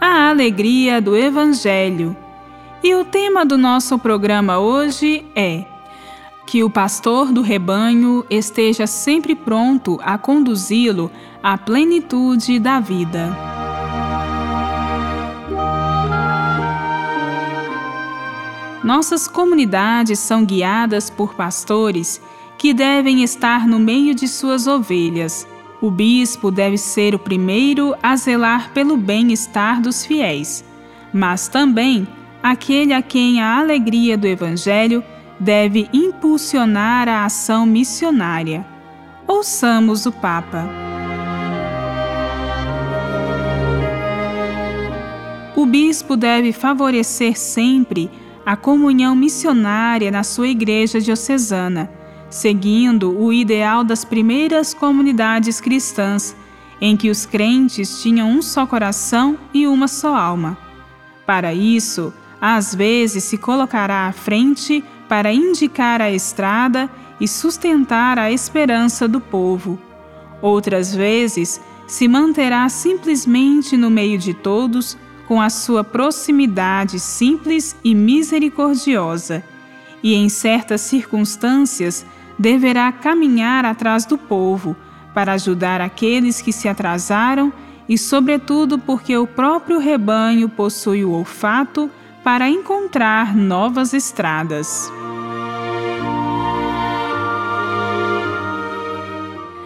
a alegria do Evangelho. E o tema do nosso programa hoje é que o pastor do rebanho esteja sempre pronto a conduzi-lo à plenitude da vida. Nossas comunidades são guiadas por pastores que devem estar no meio de suas ovelhas o bispo deve ser o primeiro a zelar pelo bem-estar dos fiéis, mas também aquele a quem a alegria do Evangelho deve impulsionar a ação missionária. Ouçamos o Papa. O bispo deve favorecer sempre a comunhão missionária na sua igreja diocesana seguindo o ideal das primeiras comunidades cristãs, em que os crentes tinham um só coração e uma só alma. Para isso, às vezes se colocará à frente para indicar a estrada e sustentar a esperança do povo. Outras vezes, se manterá simplesmente no meio de todos, com a sua proximidade simples e misericordiosa, e em certas circunstâncias deverá caminhar atrás do povo para ajudar aqueles que se atrasaram e, sobretudo, porque o próprio rebanho possui o olfato para encontrar novas estradas.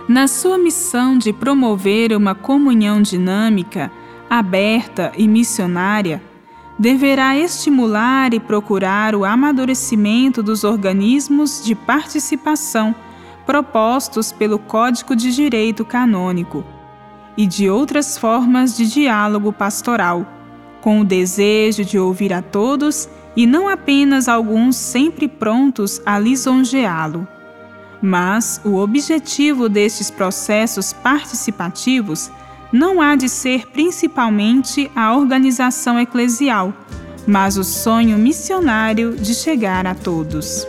Na sua missão de promover uma comunhão dinâmica, aberta e missionária, deverá estimular e procurar o amadurecimento dos organismos de participação propostos pelo Código de Direito Canônico e de outras formas de diálogo pastoral, com o desejo de ouvir a todos e não apenas alguns sempre prontos a lisonjeá-lo. Mas o objetivo destes processos participativos não há de ser principalmente a organização eclesial, mas o sonho missionário de chegar a todos.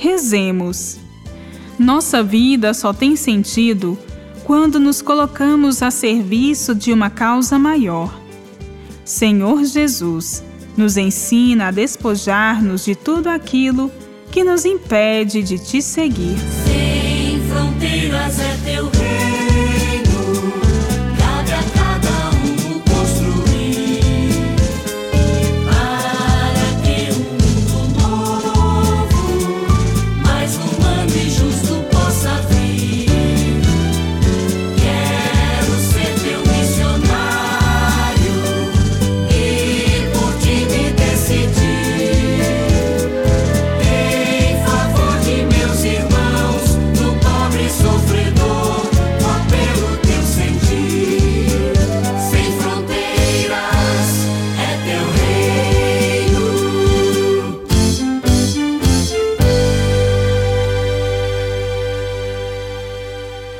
Rezemos. Nossa vida só tem sentido quando nos colocamos a serviço de uma causa maior. Senhor Jesus, nos ensina a despojar-nos de tudo aquilo que nos impede de te seguir. Sem fronteiras é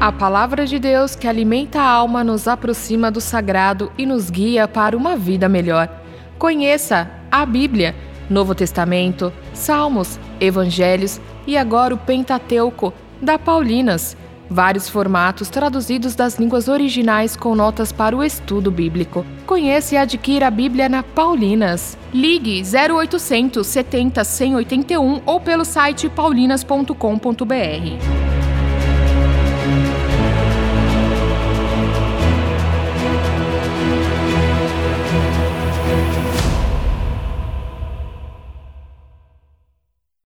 A palavra de Deus que alimenta a alma nos aproxima do sagrado e nos guia para uma vida melhor. Conheça a Bíblia, Novo Testamento, Salmos, Evangelhos e agora o Pentateuco, da Paulinas. Vários formatos traduzidos das línguas originais com notas para o estudo bíblico. Conheça e adquira a Bíblia na Paulinas. Ligue 0800 70 181 ou pelo site paulinas.com.br.